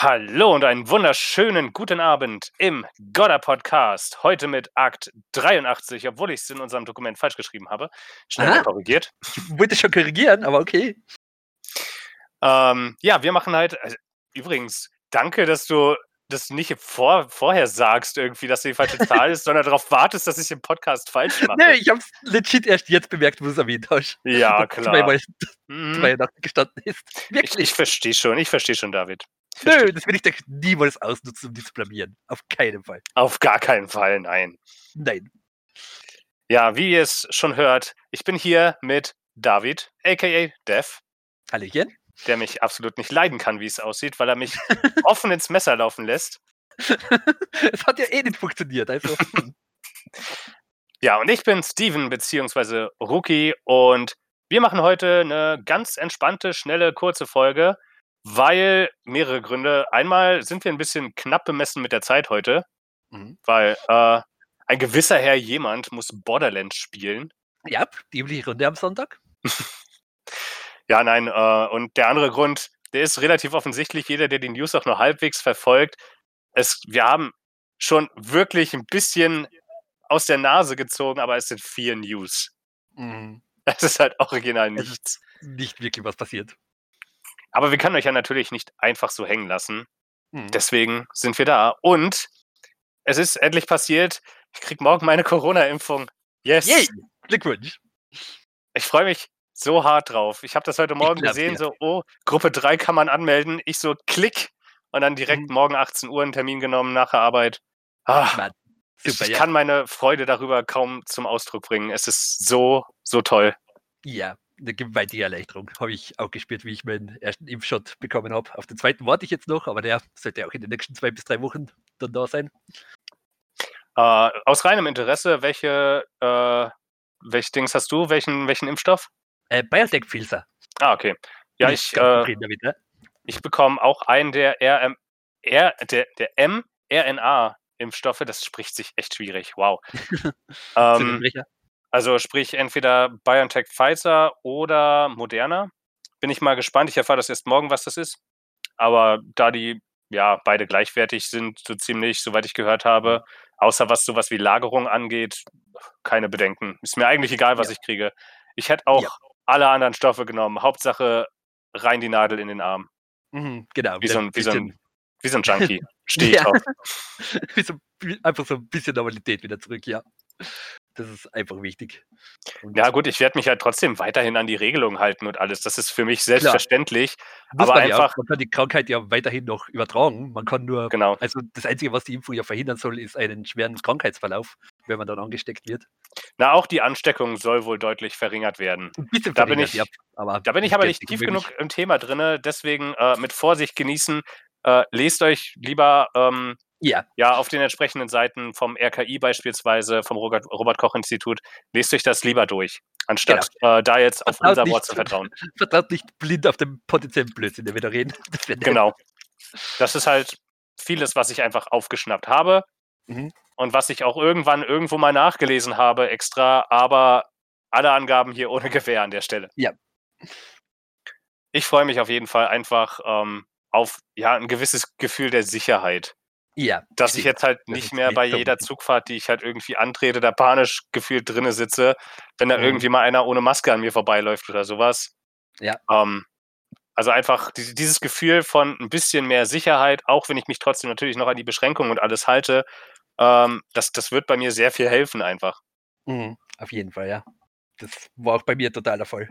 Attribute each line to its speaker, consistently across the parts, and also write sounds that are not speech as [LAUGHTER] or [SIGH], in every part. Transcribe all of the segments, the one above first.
Speaker 1: Hallo und einen wunderschönen guten Abend im Godder Podcast. Heute mit Akt 83, obwohl ich es in unserem Dokument falsch geschrieben habe. Schnell
Speaker 2: Aha.
Speaker 1: korrigiert.
Speaker 2: Ich wollte schon korrigieren, aber okay.
Speaker 1: Ähm, ja, wir machen halt. Also, übrigens, danke, dass du das nicht vor, vorher sagst, irgendwie, dass die falsche [LAUGHS] Zahl ist, sondern darauf wartest, dass ich im Podcast falsch mache.
Speaker 2: Nee, ich hab's legit erst jetzt bemerkt, wo du es erwähnt hast.
Speaker 1: Ja, [LAUGHS] klar.
Speaker 2: Zweimal [LAUGHS]
Speaker 1: Mhm.
Speaker 2: 82 gestanden ist.
Speaker 1: Ich,
Speaker 2: Wirklich.
Speaker 1: ich verstehe schon, ich verstehe schon, David.
Speaker 2: Nö, das will ich doch niemals ausnutzen, um dich zu blamieren. Auf keinen Fall.
Speaker 1: Auf gar keinen Fall, nein.
Speaker 2: Nein.
Speaker 1: Ja, wie ihr es schon hört, ich bin hier mit David, aka Dev.
Speaker 2: Hallöchen.
Speaker 1: der mich absolut nicht leiden kann, wie es aussieht, weil er mich [LAUGHS] offen ins Messer laufen lässt. [LAUGHS]
Speaker 2: Es hat ja eh nicht funktioniert. Also, [LAUGHS]
Speaker 1: Ja, und ich bin Steven beziehungsweise Rookie und wir machen heute eine ganz entspannte, schnelle, kurze Folge, weil mehrere Gründe. Einmal sind wir ein bisschen knapp bemessen mit der Zeit heute,
Speaker 2: mhm.
Speaker 1: weil äh, ein gewisser Herr jemand muss Borderlands spielen.
Speaker 2: ja, die übliche Runde am Sonntag. [LAUGHS]
Speaker 1: Ja, nein, äh, und der andere Grund, der ist relativ offensichtlich. Jeder, der die News auch nur halbwegs verfolgt, es, wir haben schon wirklich ein bisschen aus der Nase gezogen, aber es sind vier News.
Speaker 2: Mhm. [LAUGHS]
Speaker 1: Das ist halt original nichts.
Speaker 2: Nicht wirklich was passiert.
Speaker 1: Aber wir können euch ja natürlich nicht einfach so hängen lassen.
Speaker 2: Mhm.
Speaker 1: Deswegen sind wir da. Und es ist endlich passiert. Ich krieg morgen meine Corona-Impfung. Yes.
Speaker 2: Yay! Glückwunsch.
Speaker 1: Ich freue mich so hart drauf. Ich habe das heute Morgen
Speaker 2: glaub's
Speaker 1: gesehen,
Speaker 2: dir.
Speaker 1: so, oh, Gruppe 3 kann man anmelden. Ich so, klick. Und dann direkt
Speaker 2: Mhm.
Speaker 1: morgen 18 Uhr einen Termin genommen nach der Arbeit. Ah,
Speaker 2: Mann,
Speaker 1: ich
Speaker 2: super,
Speaker 1: ich
Speaker 2: ja.
Speaker 1: kann meine Freude darüber kaum zum Ausdruck bringen. Es ist so, so toll.
Speaker 2: Ja, eine gewaltige Erleichterung. Habe ich auch gespürt, wie ich meinen ersten Impfshot bekommen habe. Auf den zweiten warte ich jetzt noch, aber der sollte auch in den nächsten zwei bis drei Wochen dann da sein.
Speaker 1: Äh, aus reinem Interesse, welche, äh, welche Dings hast du? Welchen, welchen Impfstoff?
Speaker 2: Äh, Biotech Filzer.
Speaker 1: Ah, okay. Ja, ich, äh,
Speaker 2: damit, ne?
Speaker 1: ich bekomme auch einen der RM, R, der, der mRNA-Impfstoffe. Das spricht sich echt schwierig. Wow. [LAUGHS] ähm. Also sprich entweder BioNTech Pfizer oder Moderna. Bin ich mal gespannt. Ich erfahre das erst morgen, was das ist. Aber da die ja beide gleichwertig sind, so ziemlich, soweit ich gehört habe, außer was sowas wie Lagerung angeht, keine Bedenken. Ist mir eigentlich egal, was
Speaker 2: Ja.
Speaker 1: ich kriege. Ich hätte auch
Speaker 2: Ja.
Speaker 1: alle anderen Stoffe genommen. Hauptsache rein die Nadel in den Arm.
Speaker 2: Mhm, genau.
Speaker 1: Wie so ein, wie so ein, wie so ein Junkie. [LAUGHS] Stehe ich
Speaker 2: Ja.
Speaker 1: drauf. [LAUGHS]
Speaker 2: wie so, einfach so ein bisschen Normalität wieder zurück, ja. Das ist einfach wichtig. Und
Speaker 1: Ja, gut, ich werde mich halt trotzdem weiterhin an die Regelungen halten und alles. Das ist für mich selbstverständlich. aber
Speaker 2: man ja
Speaker 1: einfach-
Speaker 2: Man kann die Krankheit ja weiterhin noch übertragen. Man kann nur,
Speaker 1: Genau.
Speaker 2: also das Einzige, was die Impfung ja verhindern soll, ist einen schweren Krankheitsverlauf, wenn man dann angesteckt wird.
Speaker 1: Na, auch die Ansteckung soll wohl deutlich verringert werden.
Speaker 2: Ein bisschen
Speaker 1: Da bin ich-
Speaker 2: ja, aber
Speaker 1: Da bin ich aber nicht tief genug im Thema drin, deswegen äh, mit Vorsicht genießen. Äh, lest euch lieber ähm,
Speaker 2: Ja,
Speaker 1: ja auf den entsprechenden Seiten vom RKI beispielsweise, vom Robert, Robert Koch Institut, lest euch das lieber durch, anstatt äh, da jetzt auf
Speaker 2: Vertraut
Speaker 1: unser
Speaker 2: nicht.
Speaker 1: Wort zu vertrauen. [LAUGHS]
Speaker 2: vertraut nicht blind auf den potenziellen Blödsinn, den wir da reden. Das.
Speaker 1: Genau. Das ist halt vieles, was ich einfach aufgeschnappt habe
Speaker 2: Mhm.
Speaker 1: und was ich auch irgendwann irgendwo mal nachgelesen habe extra, aber alle Angaben hier ohne Gewähr an der Stelle.
Speaker 2: Ja.
Speaker 1: Ich freue mich auf jeden Fall einfach ähm, auf ja, ein gewisses Gefühl der Sicherheit.
Speaker 2: Ja,
Speaker 1: Dass ich jetzt halt nicht mehr bei jeder. Zugfahrt, die ich halt irgendwie antrete, da panisch gefühlt drinne sitze, wenn da
Speaker 2: Mhm.
Speaker 1: irgendwie mal einer ohne Maske an mir vorbeiläuft oder sowas.
Speaker 2: Ja.
Speaker 1: Ähm, also einfach die- dieses Gefühl von ein bisschen mehr Sicherheit, auch wenn ich mich trotzdem natürlich noch an die Beschränkungen und alles halte, ähm, das, das wird bei mir sehr viel helfen einfach.
Speaker 2: Mhm, auf jeden Fall, ja. Das war auch bei mir total der Fall.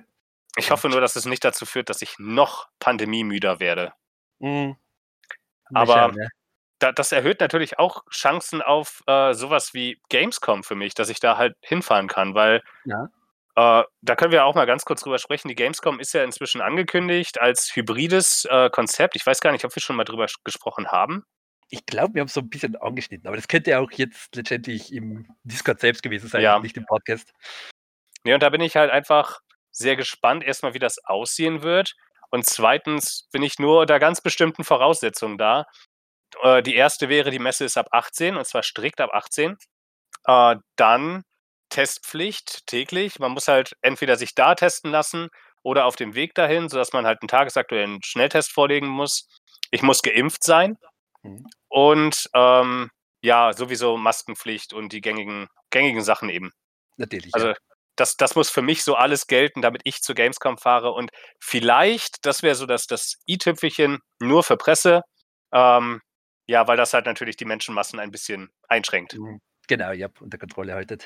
Speaker 1: Ich hoffe nur, dass es nicht dazu führt, dass ich noch pandemiemüder werde.
Speaker 2: Mhm.
Speaker 1: Aber
Speaker 2: schauen, ja.
Speaker 1: Da, das erhöht natürlich auch Chancen auf äh, sowas wie Gamescom für mich, dass ich da halt hinfahren kann, weil
Speaker 2: Ja.
Speaker 1: äh, da können wir auch mal ganz kurz drüber sprechen. Die Gamescom ist ja inzwischen angekündigt als hybrides äh, Konzept. Ich weiß gar nicht, ob wir schon mal drüber gesprochen haben.
Speaker 2: Ich glaube, wir haben es so ein bisschen angeschnitten, aber das könnte ja auch jetzt letztendlich im Discord selbst gewesen sein,
Speaker 1: Ja.
Speaker 2: und nicht im Podcast.
Speaker 1: Nee, und da bin ich halt einfach sehr gespannt, erstmal, wie das aussehen wird. Und zweitens bin ich nur unter ganz bestimmten Voraussetzungen da. Äh, die erste wäre, die Messe ist ab 18 und zwar strikt ab 18. Äh, dann Testpflicht täglich. Man muss halt entweder sich da testen lassen oder auf dem Weg dahin, sodass man halt einen tagesaktuellen Schnelltest vorlegen muss. ich muss geimpft sein
Speaker 2: Mhm.
Speaker 1: und ähm, ja, sowieso Maskenpflicht und die gängigen, gängigen Sachen eben.
Speaker 2: Natürlich.
Speaker 1: Also
Speaker 2: ja.
Speaker 1: das, das muss für mich so alles gelten, damit ich zur Gamescom fahre. Und vielleicht, das wäre so das, das i-Tüpfelchen nur für Presse. Ähm, ja, weil das halt natürlich die Menschenmassen ein bisschen einschränkt.
Speaker 2: Mhm. Genau, ja, unter Kontrolle haltet.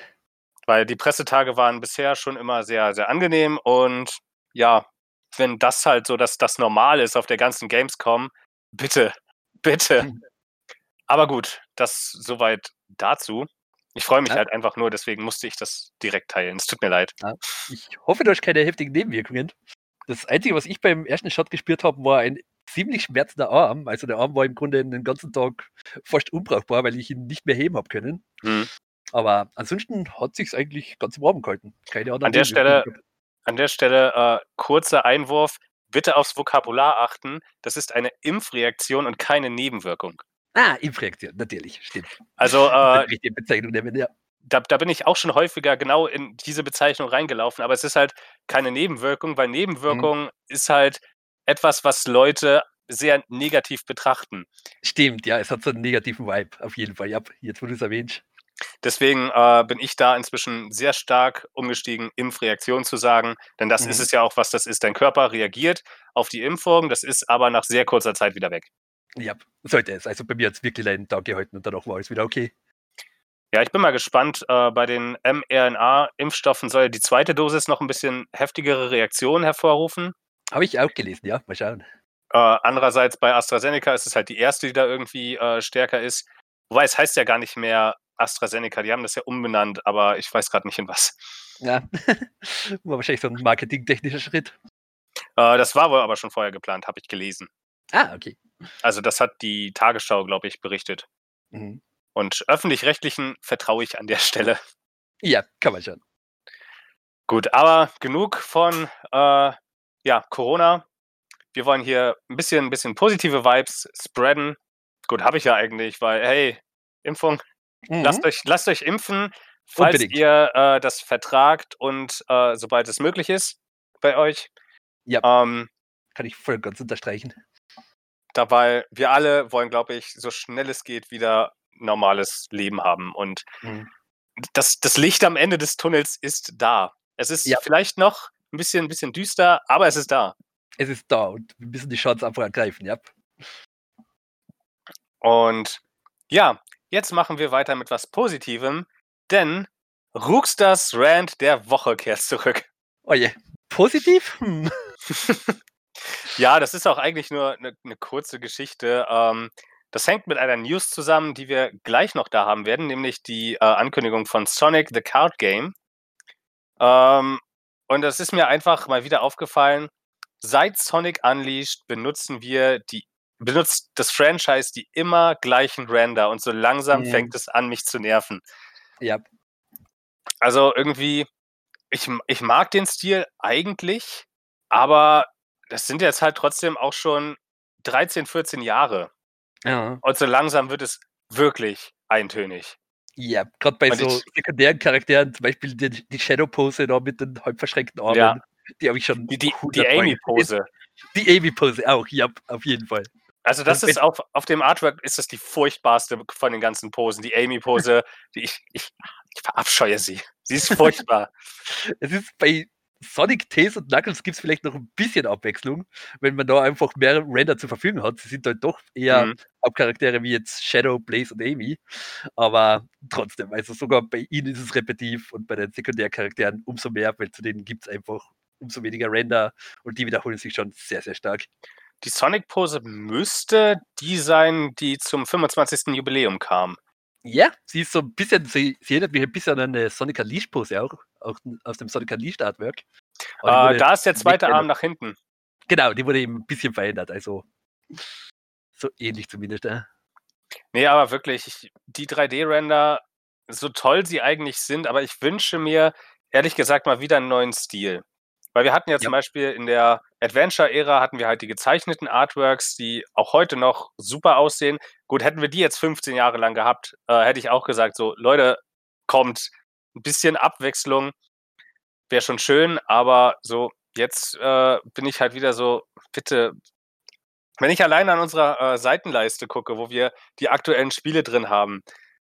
Speaker 1: Weil die Pressetage waren bisher schon immer sehr, sehr angenehm und ja, wenn das halt so das, das Normal ist auf der ganzen Gamescom, bitte, [LAUGHS] bitte.
Speaker 2: Mhm.
Speaker 1: Aber gut, das soweit dazu. Ich freue mich
Speaker 2: Ja.
Speaker 1: halt einfach nur, deswegen musste ich das direkt teilen. Es tut mir leid.
Speaker 2: Ich hoffe, du hast keine heftigen Nebenwirkungen. Das Einzige, was ich beim ersten Shot gespürt habe, war ein ziemlich schmerzender Arm. Also der Arm war im Grunde den ganzen Tag fast unbrauchbar, weil ich ihn nicht mehr heben habe können.
Speaker 1: Hm.
Speaker 2: Aber ansonsten hat sich's eigentlich ganz im Rahmen gehalten. Keine anderen
Speaker 1: An der Stelle-. An der Stelle äh, kurzer Einwurf. Bitte aufs Vokabular achten. Das ist eine Impfreaktion und keine Nebenwirkung.
Speaker 2: Ah, Impfreaktion, natürlich, stimmt.
Speaker 1: Also [LAUGHS]
Speaker 2: Äh, Bezeichnung nehmen, ja.
Speaker 1: da, da bin ich auch schon häufiger genau in diese Bezeichnung reingelaufen, aber es ist halt keine Nebenwirkung, weil Nebenwirkung ist halt etwas, was Leute sehr negativ betrachten.
Speaker 2: Stimmt, ja, es hat so einen negativen Vibe, auf jeden Fall. Ja, jetzt, wo du es erwähnst.
Speaker 1: Deswegen äh, bin ich da inzwischen sehr stark umgestiegen, Impfreaktion zu sagen, denn das ist
Speaker 2: Mhm.
Speaker 1: es ja auch, was das ist. Dein Körper reagiert auf die Impfung, das ist aber nach sehr kurzer Zeit wieder weg.
Speaker 2: Ja, sollte es. Also bei mir hat es wirklich einen Tag gehalten und danach war alles wieder okay.
Speaker 1: Ja, ich bin mal gespannt. Äh, bei den mRNA-Impfstoffen soll die zweite Dosis noch ein bisschen heftigere Reaktionen hervorrufen.
Speaker 2: Habe ich auch gelesen, ja. Mal schauen.
Speaker 1: Äh, andererseits bei AstraZeneca ist es halt die erste, die da irgendwie äh, stärker ist. Wobei es heißt ja gar nicht mehr AstraZeneca, die haben das ja umbenannt, aber ich weiß gerade nicht in was.
Speaker 2: Ja, [LAUGHS] war wahrscheinlich so ein marketingtechnischer Schritt.
Speaker 1: Äh, das war wohl aber schon vorher geplant, habe ich gelesen.
Speaker 2: Ah, okay.
Speaker 1: Also das hat die Tagesschau, glaube ich, berichtet.
Speaker 2: Mhm.
Speaker 1: Und öffentlich-rechtlichen vertraue ich an der [LAUGHS] Stelle.
Speaker 2: Ja, kann man schon.
Speaker 1: Gut, aber genug von äh, ja, Corona. Wir wollen hier ein bisschen, ein bisschen positive Vibes spreaden. Gut, habe ich ja eigentlich, weil, hey, Impfung,
Speaker 2: Mhm.
Speaker 1: lasst, euch, lasst euch impfen, falls
Speaker 2: Unbedingt.
Speaker 1: ihr äh, das vertragt und äh, sobald es möglich ist bei euch.
Speaker 2: Ja.
Speaker 1: Ähm,
Speaker 2: Kann ich voll ganz unterstreichen.
Speaker 1: dabei, wir alle wollen, glaube ich, so schnell es geht wieder normales Leben haben. Und
Speaker 2: Mhm.
Speaker 1: das, das Licht am Ende des Tunnels ist da. Es ist
Speaker 2: Ja.
Speaker 1: vielleicht noch ein bisschen, ein bisschen düster, aber es ist da.
Speaker 2: Es ist da und wir müssen die Chance einfach ergreifen, ja.
Speaker 1: Und ja, jetzt machen wir weiter mit was Positivem, denn Rookstars Rand der Woche kehrt zurück.
Speaker 2: Oh je. Positiv? Hm. [LAUGHS]
Speaker 1: ja, das ist auch eigentlich nur eine, eine kurze Geschichte. Ähm, das hängt mit einer News zusammen, die wir gleich noch da haben werden, nämlich die äh, Ankündigung von Sonic the Card Game. Ähm, und das ist mir einfach mal wieder aufgefallen. Seit Sonic Unleashed benutzen wir die benutzt das Franchise die immer gleichen Render und so langsam
Speaker 2: Mhm.
Speaker 1: fängt es an, mich zu nerven.
Speaker 2: Ja,
Speaker 1: Also irgendwie, ich, ich mag den Stil eigentlich, aber das sind jetzt halt trotzdem auch schon 13, 14 Jahre.
Speaker 2: ja.
Speaker 1: Und so langsam wird es wirklich eintönig.
Speaker 2: Ja, gerade bei
Speaker 1: Und
Speaker 2: so
Speaker 1: ich-
Speaker 2: sekundären Charakteren, zum Beispiel die, die Shadow-Pose da mit den halb verschränkten Armen,
Speaker 1: Ja.
Speaker 2: die habe ich schon.
Speaker 1: Die, die, die
Speaker 2: 100 Mal
Speaker 1: Amy-Pose. [LAUGHS]
Speaker 2: Die Amy-Pose auch, ja, auf jeden Fall.
Speaker 1: Also das
Speaker 2: Und
Speaker 1: ist auf, auf dem Artwork ist das die furchtbarste von den ganzen Posen. Die Amy-Pose, die ich, ich, ich verabscheue sie. Sie ist furchtbar. [LAUGHS]
Speaker 2: Es ist bei Sonic, Tails und Knuckles gibt es vielleicht noch ein bisschen Abwechslung, wenn man da einfach mehr Render zur Verfügung hat. Sie sind halt doch eher
Speaker 1: Mhm.
Speaker 2: Hauptcharaktere wie jetzt Shadow, Blaze und Amy. Aber trotzdem, also sogar bei ihnen ist es repetitiv und bei den Sekundärcharakteren umso mehr, weil zu denen gibt es einfach umso weniger Render und die wiederholen sich schon sehr, sehr stark.
Speaker 1: Die Sonic-Pose müsste die sein, die zum 25. Jubiläum kam.
Speaker 2: Ja, sie ist so ein bisschen, sie, sie erinnert mich ein bisschen an eine Sonic Unleashed Pose auch, auch aus dem Sonic Unleashed Artwork. Aber die
Speaker 1: Äh,
Speaker 2: wurde-
Speaker 1: da ist der zweite. Arm nach hinten.
Speaker 2: Genau, die wurde eben ein bisschen verändert, also so ähnlich zumindest. Ja.
Speaker 1: Nee, aber wirklich, ich, die 3D-Render, so toll sie eigentlich sind, aber ich wünsche mir, ehrlich gesagt, mal wieder einen neuen Stil. Weil wir hatten ja zum Beispiel in der Adventure-Ära hatten wir halt die gezeichneten Artworks, die auch heute noch super aussehen. Gut, hätten wir die jetzt 15 Jahre lang gehabt, äh, hätte ich auch gesagt, so, Leute, kommt, ein bisschen Abwechslung wäre schon schön, aber so, jetzt äh, bin ich halt wieder so, bitte, Wenn ich allein an unserer äh, Seitenleiste gucke, wo wir die aktuellen Spiele drin haben,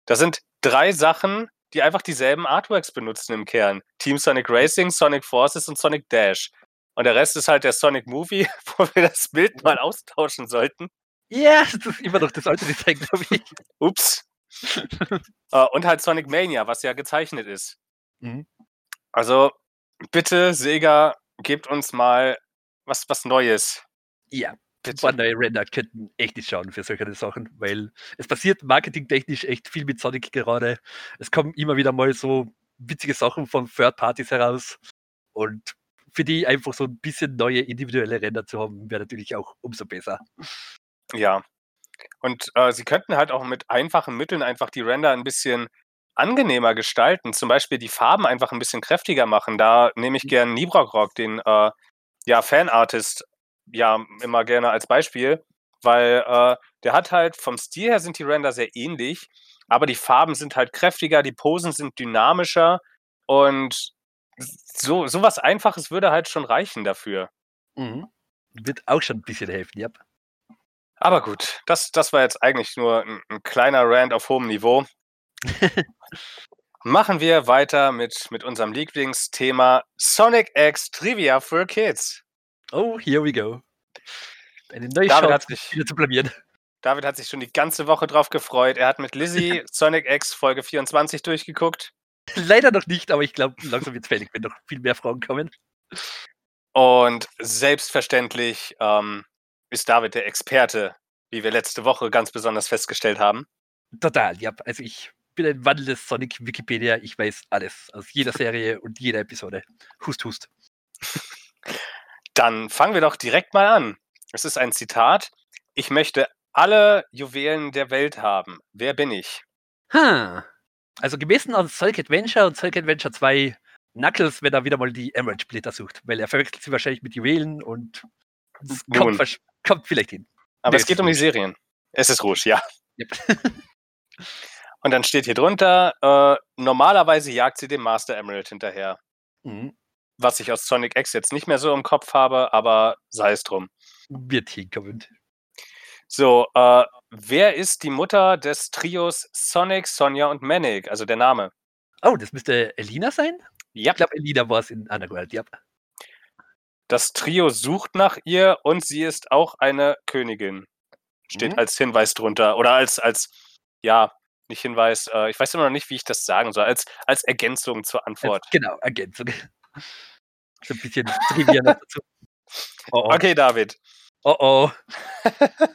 Speaker 1: da sind drei Sachen, die einfach dieselben Artworks benutzen im Kern. Team Sonic Racing, Sonic Forces und Sonic Dash. Und der Rest ist halt der Sonic Movie, [LAUGHS] wo wir das Bild mal austauschen sollten.
Speaker 2: Ja, das ist immer noch das alte Design, glaube ich. [LAUGHS]
Speaker 1: Ups. äh, und halt Sonic Mania, was ja gezeichnet ist.
Speaker 2: Mhm.
Speaker 1: Also bitte, Sega, gebt uns mal was, was Neues.
Speaker 2: Ja,
Speaker 1: Bitte.
Speaker 2: ein paar neue Render könnten echt nicht schauen für solche Sachen, weil es passiert marketingtechnisch echt viel mit Sonic gerade. Es kommen immer wieder mal so witzige Sachen von Third Parties heraus und für die einfach so ein bisschen neue individuelle Render zu haben, wäre natürlich auch umso besser.
Speaker 1: Ja. Und äh, sie könnten halt auch mit einfachen Mitteln einfach die Render ein bisschen angenehmer gestalten. Zum Beispiel die Farben einfach ein bisschen kräftiger machen. Da nehme ich gern Nibrok Rock, den äh, ja, Fanartist, ja, immer gerne als Beispiel, weil äh, der hat halt vom Stil her sind die Render sehr ähnlich, aber die Farben sind halt kräftiger, die Posen sind dynamischer und so, was Einfaches würde halt schon reichen dafür.
Speaker 2: Mhm. Wird auch schon ein bisschen helfen, ja.
Speaker 1: Aber gut, das, das war jetzt eigentlich nur ein, ein kleiner Rant auf hohem Niveau. [LAUGHS] Machen wir weiter mit, mit unserem Lieblingsthema Sonic X Trivia for Kids.
Speaker 2: Oh, here we go. Eine neue
Speaker 1: David
Speaker 2: Chance,
Speaker 1: hat sich-
Speaker 2: wieder zu blamieren.
Speaker 1: David hat sich schon die ganze Woche drauf gefreut. Er hat mit Lizzie Sonic X Folge 24 durchgeguckt.
Speaker 2: Leider noch nicht, aber ich glaube, langsam wird es fertig, wenn noch viel mehr Fragen kommen.
Speaker 1: Und selbstverständlich ähm, ist David der Experte, wie wir letzte Woche ganz besonders festgestellt haben.
Speaker 2: Total, ja. Also ich bin ein wandelndes Sonic-Wikipedia. Ich weiß alles aus jeder Serie und jeder Episode. Hust, hust.
Speaker 1: Dann fangen wir doch direkt mal an. Es ist ein Zitat. Ich möchte alle Juwelen der Welt haben. Wer bin ich?
Speaker 2: Hm. Also gemessen an Sonic Adventure und Sonic Adventure 2 Knuckles, wenn er wieder mal die Emerald Splitter sucht, weil er verwechselt sie wahrscheinlich mit Juwelen und es kommt, kommt vielleicht hin.
Speaker 1: Aber
Speaker 2: Nee,
Speaker 1: es geht um die Serien. Es ist Rouge, ja.
Speaker 2: Yep. [LAUGHS]
Speaker 1: Und dann steht hier drunter, äh, normalerweise jagt sie dem Master Emerald hinterher.
Speaker 2: Mhm.
Speaker 1: Was ich aus Sonic X jetzt nicht mehr so im Kopf habe, aber sei es drum.
Speaker 2: Wird hinkommen.
Speaker 1: So, äh, wer ist die Mutter des Trios Sonic, Sonja und Manic? Also der Name.
Speaker 2: Oh, das müsste Elina sein?
Speaker 1: Ja,
Speaker 2: Ich glaube, Elina war es in Underworld, ja.
Speaker 1: das Trio sucht nach ihr und sie ist auch eine Königin. Steht
Speaker 2: Mhm.
Speaker 1: als Hinweis drunter. Oder als, als, ja, nicht Hinweis, äh, ich weiß immer noch nicht, wie ich das sagen soll, als, als Ergänzung zur Antwort.
Speaker 2: Als, genau, Ergänzung. So ein bisschen Trivia dazu. Oh, oh.
Speaker 1: Okay, David.
Speaker 2: oh, oh. [LAUGHS]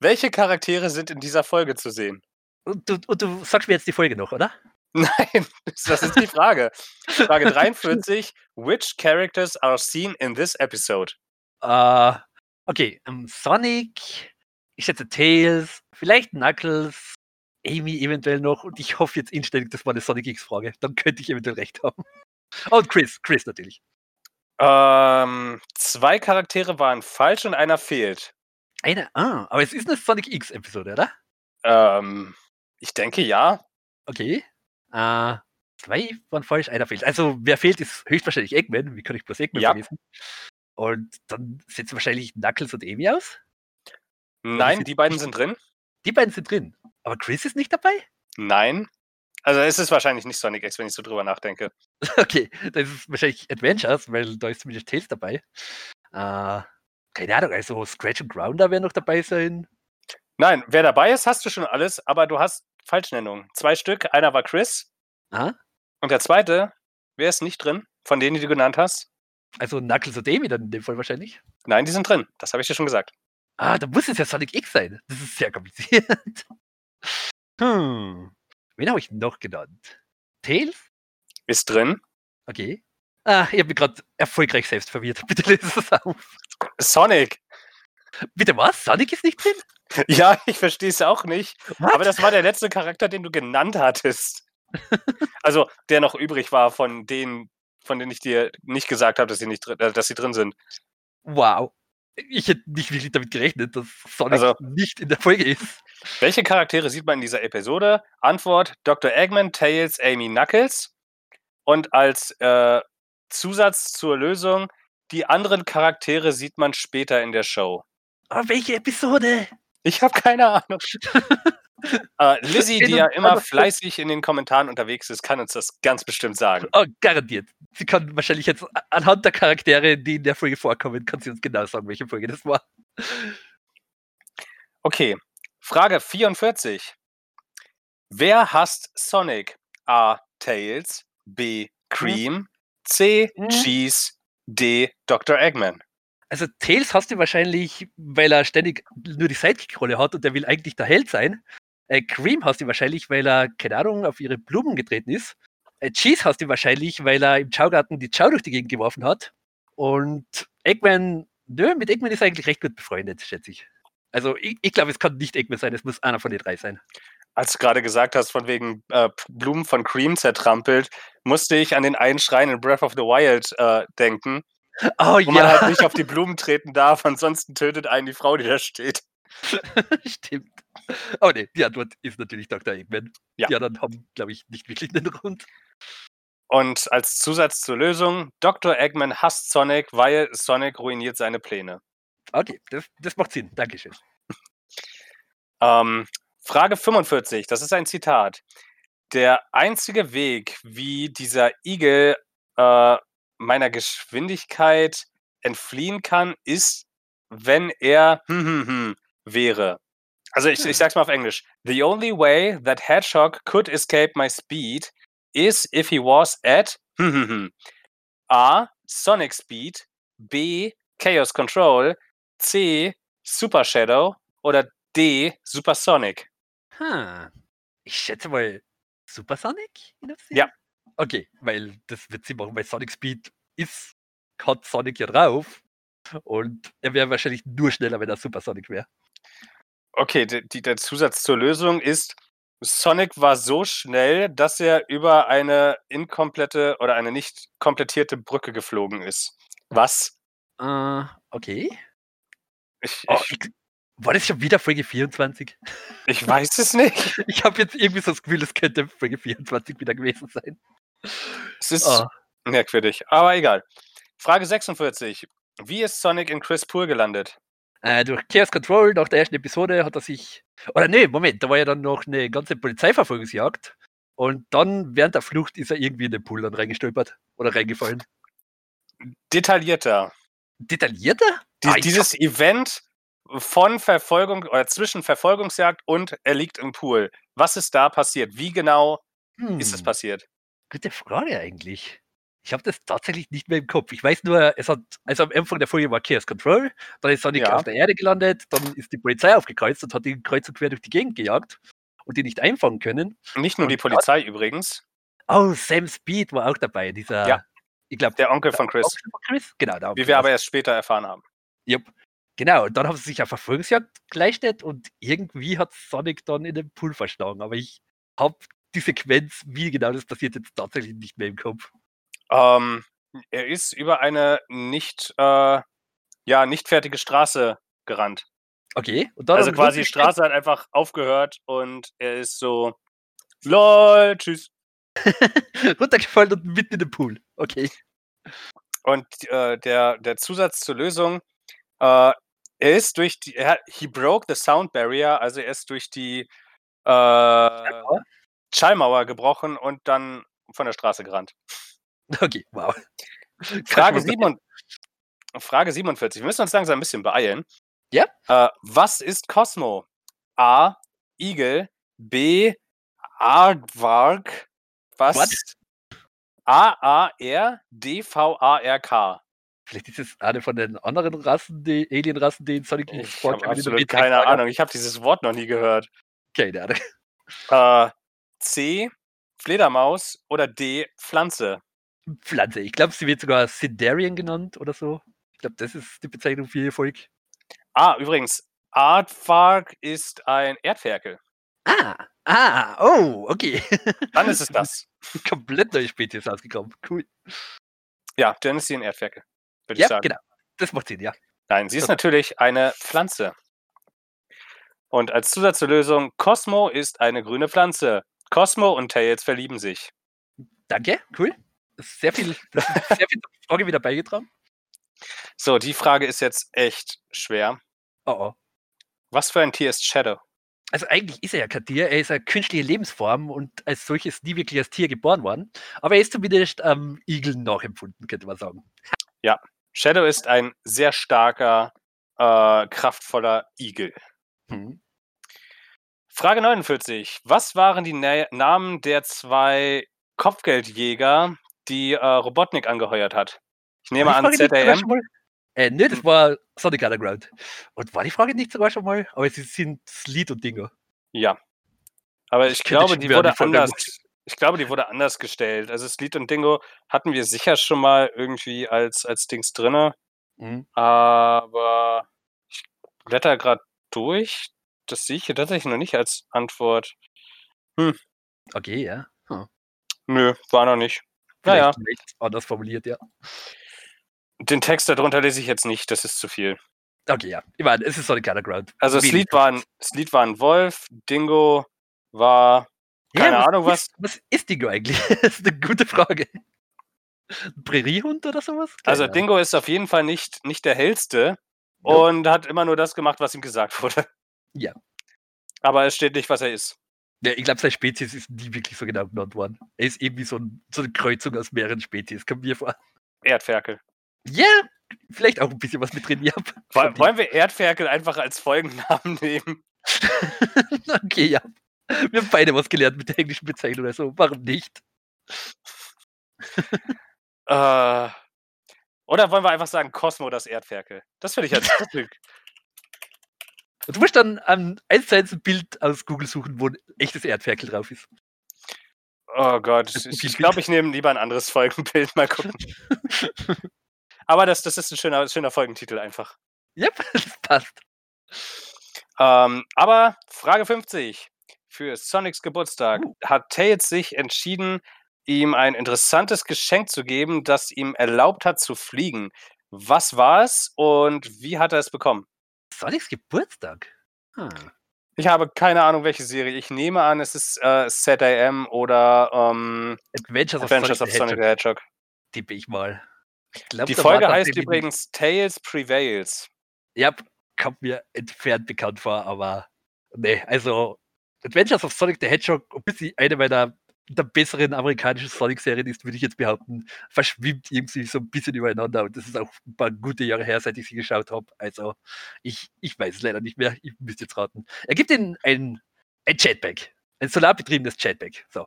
Speaker 1: Welche Charaktere sind in dieser Folge zu sehen?
Speaker 2: Und du, und du sagst mir jetzt die Folge noch, oder? [LAUGHS]
Speaker 1: Nein, das ist die Frage. Frage 43. Which characters are seen in this episode?
Speaker 2: Äh, okay, ähm, Sonic, ich schätze Tails, vielleicht Knuckles, Amy eventuell noch und ich hoffe jetzt inständig, das war eine Sonic X-Frage. Dann könnte ich eventuell recht haben. Und Chris, Chris natürlich.
Speaker 1: Ähm, zwei Charaktere waren falsch und einer fehlt.
Speaker 2: Eine, ah, aber es ist eine Sonic X-Episode, oder?
Speaker 1: Ähm, ich denke ja.
Speaker 2: Okay. Äh, zwei waren falsch, einer fehlt. Also, wer fehlt, ist höchstwahrscheinlich Eggman. Wie kann ich bloß Eggman
Speaker 1: Ja.
Speaker 2: vergessen? Und dann setzen wahrscheinlich Knuckles und Amy aus.
Speaker 1: Nein, die beiden sind drin.
Speaker 2: Die beiden sind drin. Aber Chris ist nicht dabei?
Speaker 1: Nein. Also es ist wahrscheinlich nicht Sonic X, wenn ich so drüber nachdenke. [LAUGHS]
Speaker 2: Okay, das ist wahrscheinlich Adventures, weil da ist zumindest Tails dabei. Äh, keine Ahnung, also Scratch und Grounder werden noch dabei sein.
Speaker 1: Nein, wer dabei ist, hast du schon alles, aber du hast Falschnennungen. Zwei Stück. Einer war Chris
Speaker 2: Aha.
Speaker 1: und der zweite, wer ist nicht drin, von denen, die du genannt hast?
Speaker 2: Also Knuckles und Amy dann in dem Fall wahrscheinlich.
Speaker 1: Nein, die sind drin. Das habe ich dir schon gesagt.
Speaker 2: Ah, da muss es ja Sonic X sein. Das ist sehr kompliziert. Hm. Wen habe ich noch genannt? Tails?
Speaker 1: Ist drin.
Speaker 2: Okay. Ah, ich habe mich gerade erfolgreich selbst verwirrt. [LAUGHS] Bitte lese es auf.
Speaker 1: Sonic.
Speaker 2: Bitte was? Sonic ist nicht drin? [LAUGHS]
Speaker 1: Ja, ich verstehe es auch nicht.
Speaker 2: What?
Speaker 1: Aber das war der letzte Charakter, den du genannt hattest. [LAUGHS] Also, der noch übrig war von denen, von denen ich dir nicht gesagt habe, dass sie, nicht drin, äh, dass sie drin sind.
Speaker 2: Wow. Ich hätte nicht wirklich damit gerechnet, dass Sonic
Speaker 1: Also-
Speaker 2: nicht in der Folge ist.
Speaker 1: Welche Charaktere sieht man in dieser Episode? Antwort: Dr. Eggman, Tails, Amy, Knuckles. Und als äh, Zusatz zur Lösung: Die anderen Charaktere sieht man später in der Show.
Speaker 2: Aber welche Episode?
Speaker 1: Ich habe keine Ahnung. [LAUGHS] äh, Lizzie, die ja immer fleißig in den Kommentaren unterwegs ist, kann uns das ganz bestimmt sagen.
Speaker 2: Oh, garantiert. Sie kann wahrscheinlich jetzt anhand der Charaktere, die in der Folge vorkommen, kann sie uns genau sagen, welche Folge das war.
Speaker 1: Okay, Frage 44. Wer hasst Sonic? A. Tails, B. Cream, C.
Speaker 2: Hm?
Speaker 1: Cheese, D. Dr. Eggman.
Speaker 2: Also Tails hasst du wahrscheinlich, weil er ständig nur die Sidekick-Rolle hat und der will eigentlich der Held sein. Äh, Cream hasst du wahrscheinlich, weil er, keine Ahnung, auf ihre Blumen getreten ist. Äh, Cheese hasst du wahrscheinlich, weil er im Schaugarten die Chow durch die Gegend geworfen hat. Und Eggman, nö, mit Eggman ist er eigentlich recht gut befreundet, schätze ich. Also ich, ich glaube, es kann nicht Eggman sein, es muss einer von den drei sein.
Speaker 1: Als du gerade gesagt hast, von wegen äh, Blumen von Cream zertrampelt, musste ich an den einen Schrein in Breath of the Wild äh, denken, [LAUGHS]
Speaker 2: Oh
Speaker 1: wo man
Speaker 2: ja,
Speaker 1: halt nicht auf die Blumen treten darf, ansonsten tötet einen die Frau, die da steht. [LAUGHS]
Speaker 2: stimmt. Aber nee, die Antwort ist natürlich Dr. Eggman.
Speaker 1: Ja.
Speaker 2: Die anderen haben, glaube ich, nicht wirklich einen Grund.
Speaker 1: Und als Zusatz zur Lösung, Dr. Eggman hasst Sonic, weil Sonic ruiniert seine Pläne.
Speaker 2: Okay, das, das macht Sinn. Dankeschön.
Speaker 1: Ähm, Frage 45, das ist ein Zitat. Der einzige Weg, wie dieser Igel äh, meiner Geschwindigkeit entfliehen kann, ist, wenn er hm, hm, hm, wäre. Also ich, ich sag's mal auf Englisch. The only way that Hedgehog could escape my speed is if he was at hm, hm, hm. A. Sonic Speed, B. Chaos Control, C. Super Shadow oder D. Supersonic.
Speaker 2: Hm. Ich schätze mal Supersonic?
Speaker 1: Ja.
Speaker 2: Okay, weil das wird sie machen, weil Sonic Speed ist, hat Sonic ja drauf. Und er wäre wahrscheinlich nur schneller, wenn er Supersonic wäre.
Speaker 1: Okay, die, die, der Zusatz zur Lösung ist, Sonic war so schnell, dass er über eine inkomplette oder eine nicht komplettierte Brücke geflogen ist. Was?
Speaker 2: Äh, okay.
Speaker 1: Ich,
Speaker 2: Oh,
Speaker 1: ich,
Speaker 2: war das schon wieder Folge 24?
Speaker 1: ich weiß es nicht. [LAUGHS]
Speaker 2: Ich habe jetzt irgendwie so das Gefühl, es könnte Folge 24 wieder gewesen sein.
Speaker 1: Es ist
Speaker 2: Oh,
Speaker 1: merkwürdig, aber egal. Frage 46. Wie ist Sonic in Chris Pool gelandet?
Speaker 2: Äh, durch Chaos Control, nach der ersten Episode, hat er sich. Oder nee, Moment, da war ja dann noch eine ganze Polizeiverfolgungsjagd. Und dann während der Flucht ist er irgendwie in den Pool dann reingestolpert oder reingefallen.
Speaker 1: Detaillierter.
Speaker 2: Detaillierter?
Speaker 1: Die,
Speaker 2: Ah,
Speaker 1: dieses Event von Verfolgung oder zwischen Verfolgungsjagd und er liegt im Pool. Was ist da passiert? Wie genau
Speaker 2: hab-
Speaker 1: ist es
Speaker 2: hm,
Speaker 1: passiert?
Speaker 2: Gute Frage eigentlich. Ich habe das tatsächlich nicht mehr im Kopf. Ich weiß nur, es hat, also am Anfang der Folge war Chaos Control, dann ist Sonic
Speaker 1: Ja.
Speaker 2: auf der Erde gelandet, dann ist die Polizei aufgekreuzt und hat ihn kreuz und quer durch die Gegend gejagt und die nicht einfangen können.
Speaker 1: Nicht nur die
Speaker 2: Und
Speaker 1: Polizei übrigens,
Speaker 2: Oh, Sam Speed war auch dabei, dieser,
Speaker 1: Ja.
Speaker 2: ich glaube,
Speaker 1: der Onkel von Chris.
Speaker 2: Chris? Genau, der
Speaker 1: Wie
Speaker 2: Onkel
Speaker 1: wir
Speaker 2: war's.
Speaker 1: aber erst später erfahren haben.
Speaker 2: Jupp. Genau, und dann haben sie sich auf Verfolgungsjagd geleistet und irgendwie hat Sonic dann in den Pool verschlagen. Aber ich habe die Sequenz, wie genau das passiert, jetzt tatsächlich nicht mehr im Kopf.
Speaker 1: Ähm, er ist über eine nicht, äh, ja, nicht fertige Straße gerannt.
Speaker 2: Okay,
Speaker 1: Also quasi die Straße hat einfach aufgehört und er ist so, lol, tschüss. [LAUGHS]
Speaker 2: runtergefallen und mitten in den Pool. Okay.
Speaker 1: Und äh, der, der Zusatz zur Lösung, äh, er ist durch die, er hat, he broke the sound barrier, also er ist durch die äh, Schallmauer gebrochen und dann von der Straße gerannt.
Speaker 2: Okay, wow. [LAUGHS]
Speaker 1: Frage,
Speaker 2: Kann schon mal-
Speaker 1: 7, Frage 47. Wir müssen uns langsam ein bisschen beeilen.
Speaker 2: Ja.
Speaker 1: Äh, was ist Cosmo? A. Igel. B. Aardvark. Was?
Speaker 2: What?
Speaker 1: A-A-R-D-V-A-R-K.
Speaker 2: Vielleicht ist es eine von den anderen Rassen, die Alien-Rassen, die in Sonic
Speaker 1: Ich habe absolut keine
Speaker 2: Saga.
Speaker 1: Ahnung. Ich habe dieses Wort noch nie gehört.
Speaker 2: Keine Ahnung.
Speaker 1: Äh, C. Fledermaus oder D. Pflanze.
Speaker 2: Pflanze. Ich glaube, sie wird sogar Sindarian genannt oder so. Ich glaube, das ist die Bezeichnung für ihr Volk.
Speaker 1: Ah, übrigens, Aardvark ist ein Erdferkel.
Speaker 2: Ah, ah, oh, okay.
Speaker 1: Dann ist es das. [LAUGHS]
Speaker 2: Komplett neue Spezies rausgekommen. Cool.
Speaker 1: Ja, dann ist sie ein Erdferkel. Würde ich
Speaker 2: Ja,
Speaker 1: sagen.
Speaker 2: genau. Das macht Sinn, ja.
Speaker 1: Nein, sie ist natürlich eine Pflanze. Und als Zusatz zur Lösung, Cosmo ist eine grüne Pflanze. Cosmo und Tails verlieben sich.
Speaker 2: Danke, cool. Sehr viel, das ist sehr viel [LAUGHS] Frage wieder beigetragen.
Speaker 1: So, die Frage ist jetzt echt schwer.
Speaker 2: Oh, oh.
Speaker 1: Was für ein Tier ist Shadow?
Speaker 2: Also eigentlich ist er ja kein Tier, er ist eine künstliche Lebensform und als solches nie wirklich als Tier geboren worden. Aber er ist zumindest am ähm, Igel nachempfunden, könnte man sagen.
Speaker 1: Ja, Shadow ist ein sehr starker, äh, kraftvoller Igel. Hm. Frage 49. Was waren die Na Namen der zwei Kopfgeldjäger, die äh, Robotnik angeheuert hat? Ich nehme an ZAM.
Speaker 2: Äh, ne, das war Sonic Underground. Und war die Frage nicht sogar schon mal? Aber sie sind Sleet und Dinger.
Speaker 1: Ja. Aber ich, ich glaube, die wurde anders. Ich glaube, die wurde anders gestellt. Also Sleet und Dingo hatten wir sicher schon mal irgendwie als, als Dings drinne. Mhm. Aber ich blätter gerade durch. Das sehe ich hier tatsächlich noch nicht als Antwort.
Speaker 2: Hm. Okay, ja.
Speaker 1: Hm. Nö, war noch nicht. Naja.
Speaker 2: Anders formuliert, ja.
Speaker 1: Den Text darunter lese ich jetzt nicht, das ist zu viel.
Speaker 2: Okay, ja. Ich meine, es ist so ein Underground.
Speaker 1: Also das Lied, war ein, das Lied war ein Wolf, Dingo war keine ja, was Ahnung was.
Speaker 2: Ist, was ist Dingo eigentlich? [LAUGHS] das ist eine gute Frage. Ein Präriehund oder sowas?
Speaker 1: Keine also Dingo ist auf jeden Fall nicht, nicht der hellste ja. und hat immer nur das gemacht, was ihm gesagt [LAUGHS] wurde.
Speaker 2: Ja.
Speaker 1: Aber es steht nicht, was er ist.
Speaker 2: Ja, ich glaube, seine Spezies ist nie wirklich so genau genannt worden. Er ist irgendwie so, ein, so eine Kreuzung aus mehreren Spezies, kommt mir vor.
Speaker 1: Erdferkel.
Speaker 2: Ja, vielleicht auch ein bisschen was mit drin. Ja,
Speaker 1: wollen, wollen wir Erdferkel einfach als Folgennamen [LAUGHS] nehmen? [LAUGHS]
Speaker 2: okay, ja. Wir haben beide was gelernt mit der englischen Bezeichnung, also warum nicht?
Speaker 1: äh, oder wollen wir einfach sagen Cosmo das Erdferkel? Das finde ich als [LAUGHS]
Speaker 2: Du musst dann an eins zu eins ein Bild aus Google suchen, wo ein echtes Erdferkel drauf ist.
Speaker 1: Oh Gott, ich, ich glaube, ich nehme lieber ein anderes Folgenbild. Mal gucken. [LAUGHS] Aber das, das ist ein schöner, schöner Folgentitel einfach.
Speaker 2: Yep, [LAUGHS] das passt.
Speaker 1: Ähm, aber Frage 50. Für Sonics Geburtstag uh. hat Tails sich entschieden, ihm ein interessantes Geschenk zu geben, das ihm erlaubt hat zu fliegen. Was war es und wie hat er es bekommen?
Speaker 2: Sonics Geburtstag?
Speaker 1: Hm. Ich habe keine Ahnung, welche Serie. Ich nehme an, es ist äh, ZAM oder ähm,
Speaker 2: Adventures,
Speaker 1: Adventures of, Sonic, of Sonic the Hedgehog.
Speaker 2: Tippe ich mal.
Speaker 1: Glaub, die Folge heißt übrigens Tales Prevails.
Speaker 2: Ja, kommt mir entfernt bekannt vor, aber nee, also Adventures of Sonic the Hedgehog, ob es eine meiner der besseren amerikanischen Sonic-Serien ist, würde ich jetzt behaupten, verschwimmt irgendwie so ein bisschen übereinander. Und das ist auch ein paar gute Jahre her, seit ich sie geschaut habe. Also ich, ich weiß es leider nicht mehr. Ich müsste jetzt raten. Er gibt ihnen ein, ein Jetpack. Ein solarbetriebenes Jetpack. So.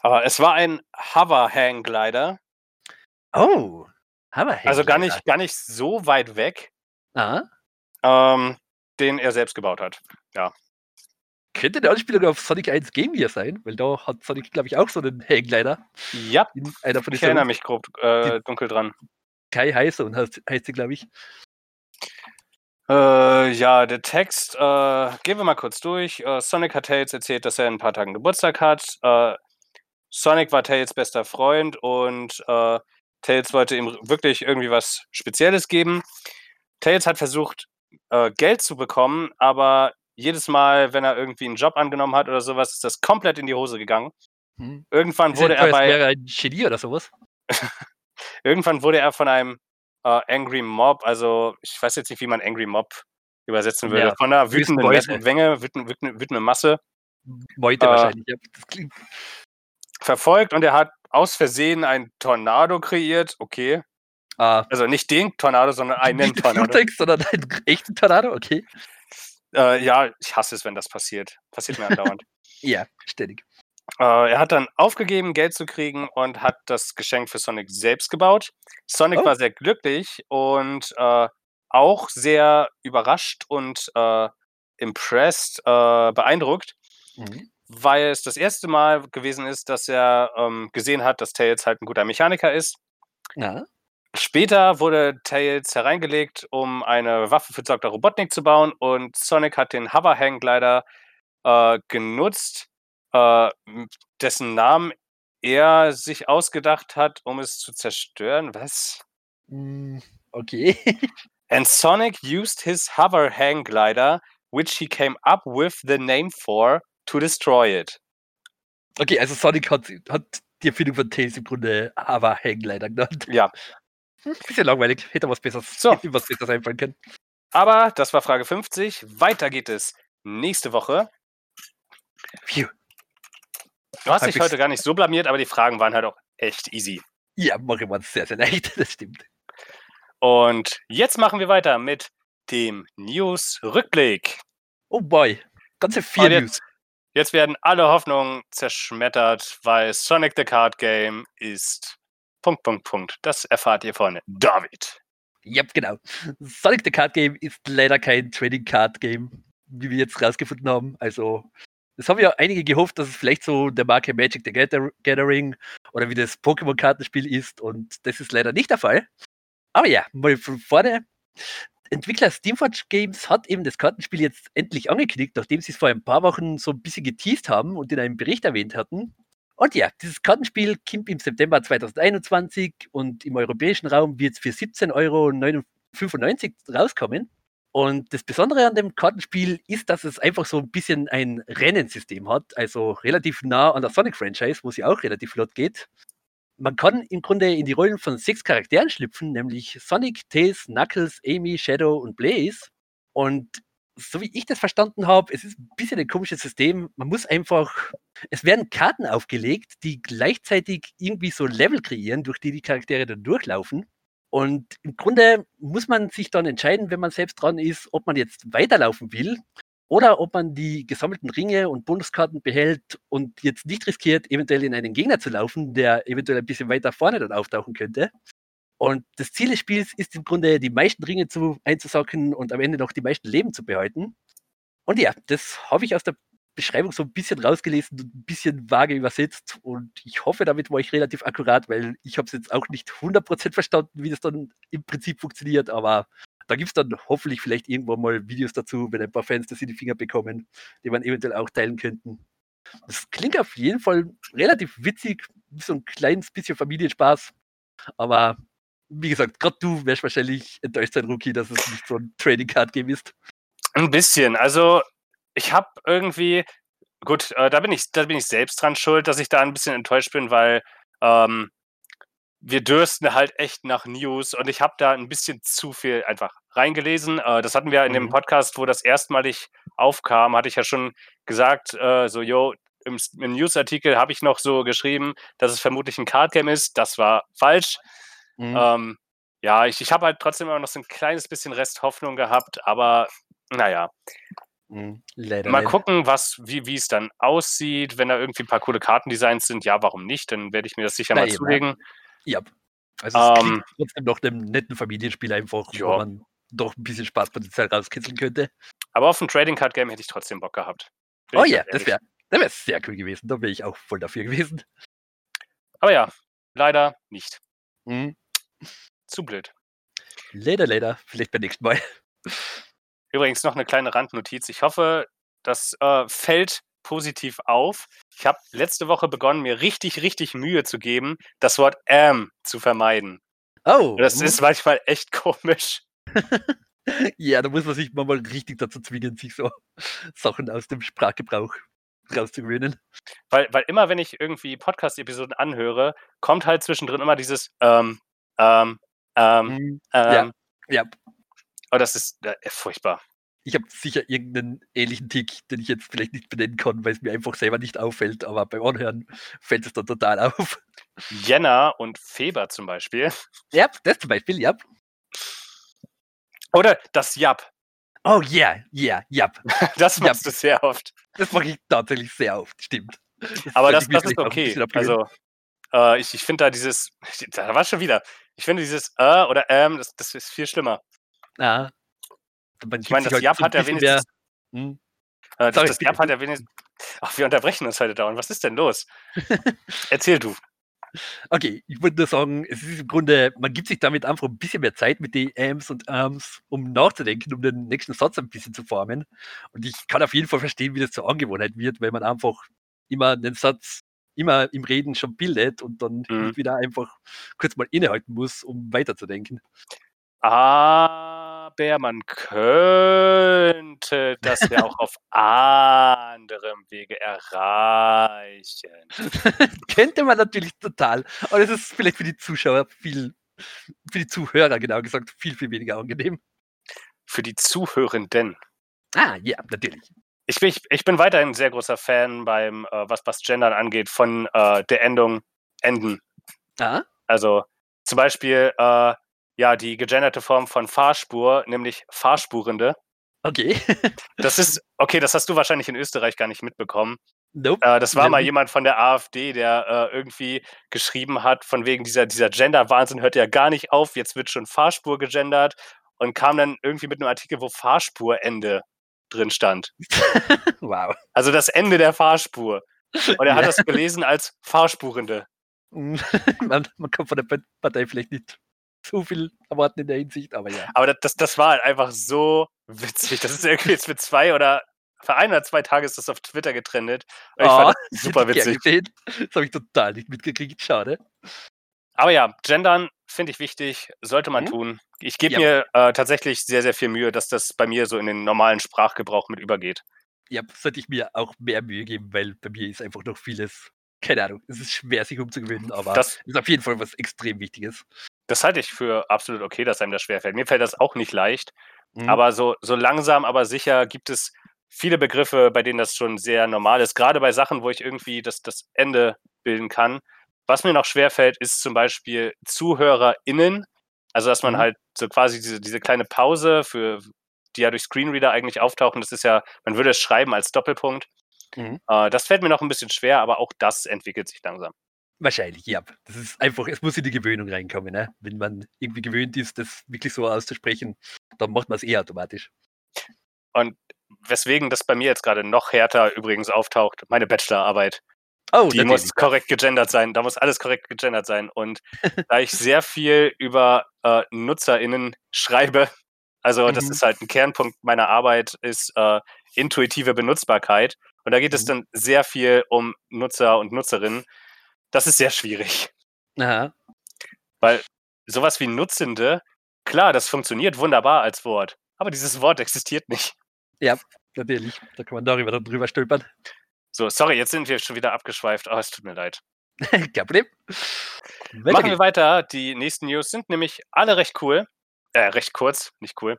Speaker 1: Aber es war ein Hover-Hang-Glider.
Speaker 2: Oh,
Speaker 1: Hover-Hang. Also gar nicht, gar nicht so weit weg.
Speaker 2: Aha.
Speaker 1: Ähm, den er selbst gebaut hat. Ja
Speaker 2: könnte eine Anspielung auf Sonic 1 Game Gear sein, weil da hat Sonic, glaube ich, auch so einen Hangglider.
Speaker 1: Ja, einer von ich erinnere mich grob äh, dunkel dran.
Speaker 2: Kai Heißer heißt, heißt sie, glaube ich.
Speaker 1: Äh, ja, der Text, äh, gehen wir mal kurz durch. Äh, Sonic hat Tails erzählt, dass er in ein paar Tagen Geburtstag hat. Äh, Sonic war Tails bester Freund und äh, Tails wollte ihm wirklich irgendwie was Spezielles geben. Tails hat versucht, Geld zu bekommen, aber jedes Mal, wenn er irgendwie einen Job angenommen hat oder sowas, ist das komplett in die Hose gegangen. Hm. Irgendwann ist wurde er bei.
Speaker 2: ein Genie oder sowas? [LAUGHS]
Speaker 1: Irgendwann wurde er von einem äh, Angry Mob, also ich weiß jetzt nicht, wie man Angry Mob übersetzen würde, ja, von einer wütenden Menge, wütende, wütende, wütende Masse.
Speaker 2: Meute äh, wahrscheinlich, ja. Das klingt.
Speaker 1: Verfolgt und er hat aus Versehen ein Tornado kreiert, okay. Ah. Also nicht den Tornado, sondern einen nicht Tornado.
Speaker 2: Flugtext, sondern einen echten Tornado, okay.
Speaker 1: Äh, ja, ich hasse es, wenn das passiert. Passiert mir andauernd. [LAUGHS]
Speaker 2: ja, ständig.
Speaker 1: Äh, er hat dann aufgegeben, Geld zu kriegen und hat das Geschenk für Sonic selbst gebaut. Sonic oh. war sehr glücklich und äh, auch sehr überrascht und äh, impressed, äh, beeindruckt, mhm. weil es das erste Mal gewesen ist, dass er ähm, gesehen hat, dass Tails halt ein guter Mechaniker ist.
Speaker 2: Ja.
Speaker 1: Später wurde Tails hereingelegt, um eine Waffe für Dr. Robotnik zu bauen und Sonic hat den Hover-Hang-Glider äh, genutzt, äh, dessen Namen er sich ausgedacht hat, um es zu zerstören. Was?
Speaker 2: Hm, okay. [LAUGHS]
Speaker 1: And Sonic used his Hover-Hang Glider, which he came up with the name for, to destroy it.
Speaker 2: Okay, also Sonic hat, hat die Erfindung von Tails im Grunde Hover-Hang Glider genannt.
Speaker 1: Ja,
Speaker 2: hm, bisschen langweilig. Hätte was Besseres,
Speaker 1: so.
Speaker 2: was Besseres einfallen können.
Speaker 1: Aber das war Frage 50. Weiter geht es nächste Woche.
Speaker 2: Phew.
Speaker 1: Du hast dich
Speaker 2: Halbwegs-
Speaker 1: heute gar nicht so blamiert, aber die Fragen waren halt auch echt easy.
Speaker 2: Ja, mache wir sehr, sehr leicht, [LAUGHS] das stimmt.
Speaker 1: Und jetzt machen wir weiter mit dem News-Rückblick.
Speaker 2: Oh boy, ganze vier
Speaker 1: jetzt-
Speaker 2: News.
Speaker 1: Jetzt werden alle Hoffnungen zerschmettert, weil Sonic the Card Game ist. Punkt, Punkt, Punkt. Das erfahrt ihr von David.
Speaker 2: Ja, genau. Sonic the Card Game ist leider kein Trading Card Game, wie wir jetzt rausgefunden haben. Also, das haben ja einige gehofft, dass es vielleicht so der Marke Magic the Gather- Gathering oder wie das Pokémon-Kartenspiel ist und das ist leider nicht der Fall. Aber ja, mal von vorne. Entwickler Steamforge Games hat eben das Kartenspiel jetzt endlich angekündigt, nachdem sie es vor ein paar Wochen so ein bisschen geteased haben und in einem Bericht erwähnt hatten. Und ja, dieses Kartenspiel kommt im September 2021 und im europäischen Raum wird es für 17,95 Euro rauskommen. Und das Besondere an dem Kartenspiel ist, dass es einfach so ein bisschen ein Rennensystem hat, also relativ nah an der Sonic-Franchise, wo sie auch relativ flott geht. Man kann im Grunde in die Rollen von sechs Charakteren schlüpfen, nämlich Sonic, Tails, Knuckles, Amy, Shadow und Blaze. Und so wie ich das verstanden habe, es ist ein bisschen ein komisches System. Man muss einfach, es werden Karten aufgelegt, die gleichzeitig irgendwie so Level kreieren, durch die die Charaktere dann durchlaufen. Und im Grunde muss man sich dann entscheiden, wenn man selbst dran ist, ob man jetzt weiterlaufen will oder ob man die gesammelten Ringe und Bonuskarten behält und jetzt nicht riskiert, eventuell in einen Gegner zu laufen, der eventuell ein bisschen weiter vorne dann auftauchen könnte. Und das Ziel des Spiels ist im Grunde, die meisten Ringe zu, einzusacken und am Ende noch die meisten Leben zu behalten. Und ja, das habe ich aus der Beschreibung so ein bisschen rausgelesen und ein bisschen vage übersetzt. Und ich hoffe, damit war ich relativ akkurat, weil ich habe es jetzt auch nicht 100% verstanden, wie das dann im Prinzip funktioniert. Aber da gibt es dann hoffentlich vielleicht irgendwann mal Videos dazu, wenn ein paar Fans das in die Finger bekommen, die man eventuell auch teilen könnten. Das klingt auf jeden Fall relativ witzig, so ein kleines bisschen Familienspaß. Aber wie gesagt, gerade du wärst wahrscheinlich enttäuscht sein, Rookie, dass es nicht so ein Trading Card Game ist.
Speaker 1: Ein bisschen. Also, ich habe irgendwie. Gut, äh, da, bin ich, da bin ich selbst dran schuld, dass ich da ein bisschen enttäuscht bin, weil ähm, wir dürsten halt echt nach News und ich habe da ein bisschen zu viel einfach reingelesen. Äh, das hatten wir in dem
Speaker 2: Mhm.
Speaker 1: Podcast, wo das erstmalig aufkam, hatte ich ja schon gesagt, äh, so, yo, im, im Newsartikel habe ich noch so geschrieben, dass es vermutlich ein Cardgame ist. Das war falsch.
Speaker 2: Mhm.
Speaker 1: Ähm, ja, ich, ich habe halt trotzdem immer noch so ein kleines bisschen Rest Hoffnung gehabt, aber naja,
Speaker 2: Mhm. Leider.
Speaker 1: mal
Speaker 2: leider.
Speaker 1: gucken, was, wie, wie es dann aussieht. Wenn da irgendwie ein paar coole Kartendesigns sind, ja, warum nicht? Dann werde ich mir das sicher
Speaker 2: Na
Speaker 1: mal
Speaker 2: eben,
Speaker 1: zulegen.
Speaker 2: Ja. Also es
Speaker 1: Ähm,
Speaker 2: trotzdem nach einem netten Familienspiel einfach,
Speaker 1: Ja.
Speaker 2: wo man doch ein bisschen Spaßpotenzial rauskitzeln könnte.
Speaker 1: Aber auf ein Trading Card Game hätte ich trotzdem Bock gehabt. Bin
Speaker 2: Oh ja, das wäre das wär sehr cool gewesen. Da wäre ich auch voll dafür gewesen.
Speaker 1: Aber ja, leider nicht.
Speaker 2: Mhm.
Speaker 1: Zu blöd.
Speaker 2: Leider, leider. Vielleicht beim nächsten Mal.
Speaker 1: Übrigens noch eine kleine Randnotiz. Ich hoffe, das äh, fällt positiv auf. Ich habe letzte Woche begonnen, mir richtig, richtig Mühe zu geben, das Wort am zu vermeiden.
Speaker 2: Oh,
Speaker 1: Das ist manchmal echt komisch. [LAUGHS]
Speaker 2: ja, da muss man sich mal richtig dazu zwingen, sich so Sachen aus dem Sprachgebrauch rauszugewöhnen.
Speaker 1: Weil, weil immer, wenn ich irgendwie Podcast-Episoden anhöre, kommt halt zwischendrin immer dieses ähm, ähm, ähm,
Speaker 2: Mhm.
Speaker 1: ähm.
Speaker 2: Ja,
Speaker 1: Oh, das ist äh, furchtbar.
Speaker 2: ich habe sicher irgendeinen ähnlichen Tick, den ich jetzt vielleicht nicht benennen kann, weil es mir einfach selber nicht auffällt, aber beim Anhören fällt es dann total [LAUGHS] auf.
Speaker 1: Jänner und Feber zum Beispiel.
Speaker 2: Ja, das zum Beispiel, ja.
Speaker 1: Oder das Jap.
Speaker 2: Oh ja, ja, ja.
Speaker 1: Das
Speaker 2: Jap.
Speaker 1: machst du sehr oft.
Speaker 2: Das mache ich tatsächlich sehr oft, stimmt.
Speaker 1: Aber das,
Speaker 2: ich mir
Speaker 1: das ist okay. Also, äh, ich, ich finde da dieses, [LAUGHS] da war schon wieder. Ich finde dieses äh oder ähm, das, das ist viel schlimmer.
Speaker 2: Ah, man
Speaker 1: Ich meine, das Jap hat ja
Speaker 2: bisschen mehr-
Speaker 1: wenigstens,
Speaker 2: Hm.
Speaker 1: äh, das, das Jap hat ja wenigstens, ach, wir unterbrechen uns heute dauernd. Was ist denn los? [LAUGHS] Erzähl du.
Speaker 2: Okay, ich würde nur sagen, es ist im Grunde, man gibt sich damit einfach ein bisschen mehr Zeit mit den Ams und Arms, um nachzudenken, um den nächsten Satz ein bisschen zu formen. Und ich kann auf jeden Fall verstehen, wie das zur Angewohnheit wird, weil man einfach immer den Satz immer im Reden schon bildet und dann
Speaker 1: Mhm.
Speaker 2: wieder einfach kurz mal innehalten muss, um weiterzudenken.
Speaker 1: Aber man könnte das ja auch auf [LAUGHS] anderem Wege erreichen. [LAUGHS]
Speaker 2: Könnte man natürlich total, aber das ist vielleicht für die Zuschauer viel, für die Zuhörer genau gesagt, viel, viel weniger angenehm.
Speaker 1: für die Zuhörenden.
Speaker 2: Ah, ja, natürlich.
Speaker 1: Ich bin, ich, ich bin weiterhin ein sehr großer Fan beim, äh, was, was Gendern angeht, von äh, der Endung enden.
Speaker 2: Ah,
Speaker 1: Also zum Beispiel äh, ja die gegenderte Form von Fahrspur, nämlich Fahrspurende.
Speaker 2: okay. [LAUGHS]
Speaker 1: Das ist, okay, das hast du wahrscheinlich in Österreich gar nicht mitbekommen.
Speaker 2: nope.
Speaker 1: Äh, das war mal jemand von der AfD, der äh, irgendwie geschrieben hat, von wegen dieser, dieser Gender-Wahnsinn hört ja gar nicht auf, jetzt wird schon Fahrspur gegendert und kam dann irgendwie mit einem Artikel, wo Fahrspurende drin stand. [LAUGHS]
Speaker 2: Wow.
Speaker 1: Also das Ende der Fahrspur. Und er hat das gelesen als Fahrspurende. [LAUGHS]
Speaker 2: man, man kann von der Pa- Partei vielleicht nicht so viel erwarten in der Hinsicht, aber ja.
Speaker 1: Aber das, das, das war halt einfach so witzig. Das ist irgendwie jetzt für zwei oder für ein oder zwei Tage ist das auf Twitter getrennt. Ich fand das super witzig.
Speaker 2: Das habe ich total nicht mitgekriegt. Schade.
Speaker 1: Aber ja, Gendern finde ich wichtig, sollte man
Speaker 2: Mhm.
Speaker 1: tun. Ich gebe
Speaker 2: Ja.
Speaker 1: mir äh, tatsächlich sehr, sehr viel Mühe, dass das bei mir so in den normalen Sprachgebrauch mit übergeht.
Speaker 2: Ja, sollte ich mir auch mehr Mühe geben, weil bei mir ist einfach noch vieles, keine Ahnung, es ist schwer, sich umzugewöhnen, aber
Speaker 1: Das,
Speaker 2: ist auf jeden Fall was extrem Wichtiges.
Speaker 1: das halte ich für absolut okay, dass einem das schwerfällt. Mir fällt das auch nicht leicht,
Speaker 2: Mhm.
Speaker 1: aber so, so langsam, aber sicher gibt es viele Begriffe, bei denen das schon sehr normal ist. Gerade bei Sachen, wo ich irgendwie das, das Ende bilden kann. Was mir noch schwerfällt, ist zum Beispiel ZuhörerInnen. Also, dass man
Speaker 2: Mhm.
Speaker 1: halt so quasi diese, diese kleine Pause, für, die ja durch Screenreader eigentlich auftauchen, das ist ja, man würde es schreiben als Doppelpunkt.
Speaker 2: Mhm.
Speaker 1: Äh, das fällt mir noch ein bisschen schwer, aber auch das entwickelt sich langsam.
Speaker 2: Wahrscheinlich, ja. Das ist einfach, es muss in die Gewöhnung reinkommen. Ne? Wenn man irgendwie gewöhnt ist, das wirklich so auszusprechen, dann macht man es eh automatisch.
Speaker 1: Und weswegen das bei mir jetzt gerade noch härter übrigens auftaucht, meine Bachelorarbeit.
Speaker 2: Oh,
Speaker 1: Die muss korrekt gegendert sein. Da muss alles korrekt gegendert sein. Und da ich sehr viel über äh, NutzerInnen schreibe, also das
Speaker 2: Mhm.
Speaker 1: ist halt ein Kernpunkt meiner Arbeit, ist äh, intuitive Benutzbarkeit. Und da geht es
Speaker 2: Mhm.
Speaker 1: dann sehr viel um Nutzer und Nutzerinnen. Das ist sehr schwierig.
Speaker 2: Aha.
Speaker 1: Weil sowas wie Nutzende, klar, das funktioniert wunderbar als Wort. Aber dieses Wort existiert nicht.
Speaker 2: Natürlich. Da kann man darüber drüber stolpern.
Speaker 1: So, sorry, jetzt sind wir schon wieder abgeschweift. Oh, es tut mir leid. [LAUGHS]
Speaker 2: Kein Problem. Weiter
Speaker 1: Machen wir weiter. Die nächsten News sind nämlich alle recht cool. Äh, recht kurz, nicht cool.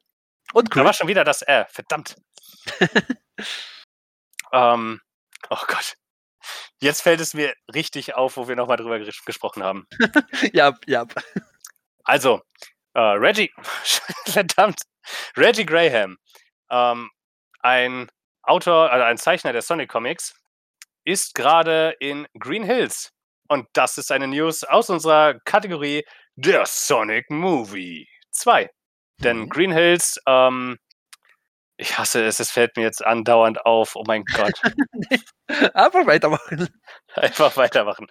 Speaker 2: Und
Speaker 1: Da
Speaker 2: cool.
Speaker 1: war schon wieder das Äh, verdammt. [LAUGHS] ähm, oh Gott. Jetzt fällt es mir richtig auf, wo wir nochmal drüber ges gesprochen haben. [LAUGHS]
Speaker 2: ja, ja.
Speaker 1: Also, äh, Reggie, verdammt, Reggie Graham, ähm, ein Autor, also ein Zeichner der Sonic Comics, ist gerade in Green Hills. Und das ist eine News aus unserer Kategorie der Sonic Movie 2. Denn
Speaker 2: Mhm.
Speaker 1: Green Hills, ähm, ich hasse es, es fällt mir jetzt andauernd auf. Oh mein Gott. [LAUGHS]
Speaker 2: Einfach weitermachen. [LAUGHS]
Speaker 1: Einfach weitermachen.